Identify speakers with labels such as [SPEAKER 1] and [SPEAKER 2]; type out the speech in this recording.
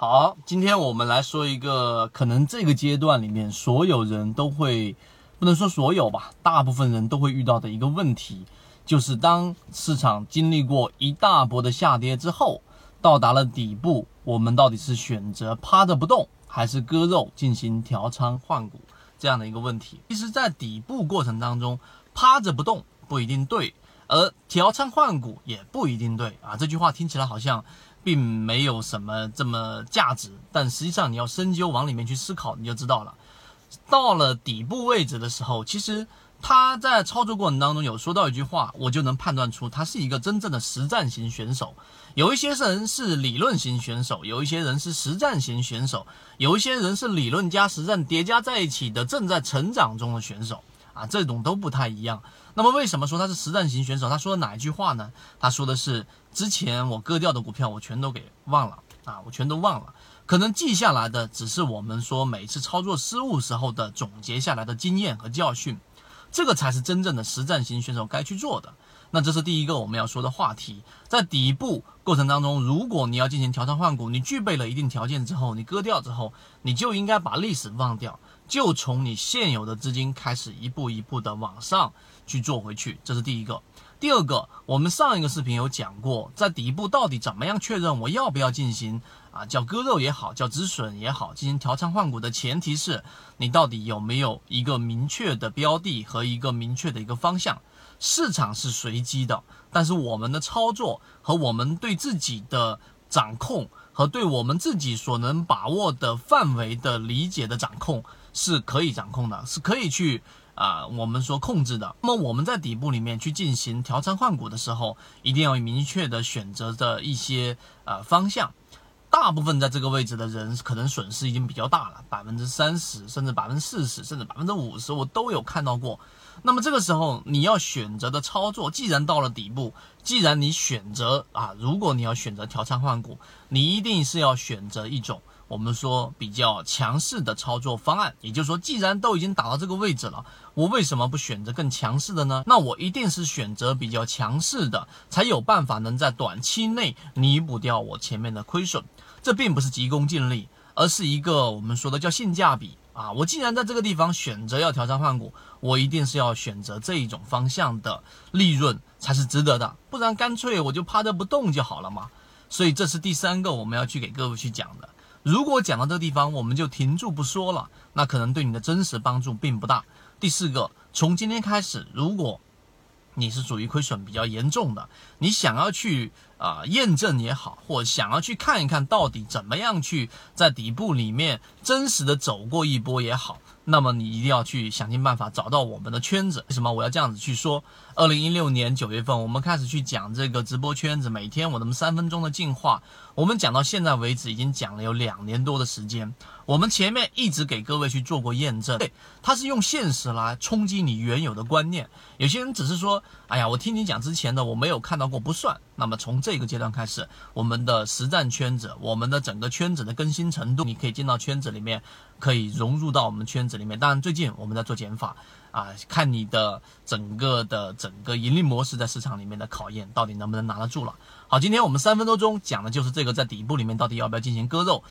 [SPEAKER 1] 好，今天我们来说一个可能这个阶段里面所有人都会，不能说所有吧，大部分人都会遇到的一个问题，就是当市场经历过一大波的下跌之后，到达了底部，我们到底是选择趴着不动，还是割肉进行调仓换股这样的一个问题？其实，在底部过程当中，趴着不动不一定对，而调仓换股也不一定对啊。这句话听起来好像。并没有什么这么价值，但实际上你要深究往里面去思考，你就知道了。到了底部位置的时候，其实他在操作过程当中有说到一句话，我就能判断出他是一个真正的实战型选手。有一些人是理论型选手，有一些人是实战型选手，有一些人是理论加实战叠加在一起的正在成长中的选手啊，这种都不太一样。那么为什么说他是实战型选手？他说的哪一句话呢？他说的是之前我割掉的股票，我全都给忘了啊，我全都忘了。可能记下来的只是我们说每次操作失误时候的总结下来的经验和教训，这个才是真正的实战型选手该去做的。那这是第一个我们要说的话题。在底部过程当中，如果你要进行调仓换股，你具备了一定条件之后，你割掉之后，你就应该把历史忘掉。就从你现有的资金开始，一步一步的往上去做回去，这是第一个。第二个，我们上一个视频有讲过，在底部到底怎么样确认我要不要进行啊，叫割肉也好，叫止损也好，进行调仓换股的前提是你到底有没有一个明确的标的和一个明确的一个方向。市场是随机的，但是我们的操作和我们对自己的掌控和对我们自己所能把握的范围的理解的掌控。是可以掌控的，是可以去啊，我们说控制的。那么我们在底部里面去进行调仓换股的时候，一定要明确的选择的一些呃方向。大部分在这个位置的人，可能损失已经比较大了，百分之三十，甚至百分之四十，甚至百分之五十，我都有看到过。那么这个时候你要选择的操作，既然到了底部，既然你选择啊，如果你要选择调仓换股，你一定是要选择一种。我们说比较强势的操作方案，也就是说，既然都已经打到这个位置了，我为什么不选择更强势的呢？那我一定是选择比较强势的，才有办法能在短期内弥补掉我前面的亏损。这并不是急功近利，而是一个我们说的叫性价比啊！我既然在这个地方选择要调仓换股，我一定是要选择这一种方向的利润才是值得的，不然干脆我就趴着不动就好了嘛。所以这是第三个我们要去给各位去讲的。如果讲到这个地方，我们就停住不说了，那可能对你的真实帮助并不大。第四个，从今天开始，如果你是属于亏损比较严重的，你想要去啊验证也好，或想要去看一看到底怎么样去在底部里面真实的走过一波也好。那么你一定要去想尽办法找到我们的圈子。为什么我要这样子去说？二零一六年九月份，我们开始去讲这个直播圈子，每天我那么三分钟的进化，我们讲到现在为止，已经讲了有两年多的时间。我们前面一直给各位去做过验证，对，它是用现实来冲击你原有的观念。有些人只是说，哎呀，我听你讲之前的，我没有看到过，不算。那么从这个阶段开始，我们的实战圈子，我们的整个圈子的更新程度，你可以进到圈子里面，可以融入到我们圈子里面。当然，最近我们在做减法啊，看你的整个的整个盈利模式在市场里面的考验，到底能不能拿得住了。好，今天我们三分多钟讲的就是这个，在底部里面到底要不要进行割肉。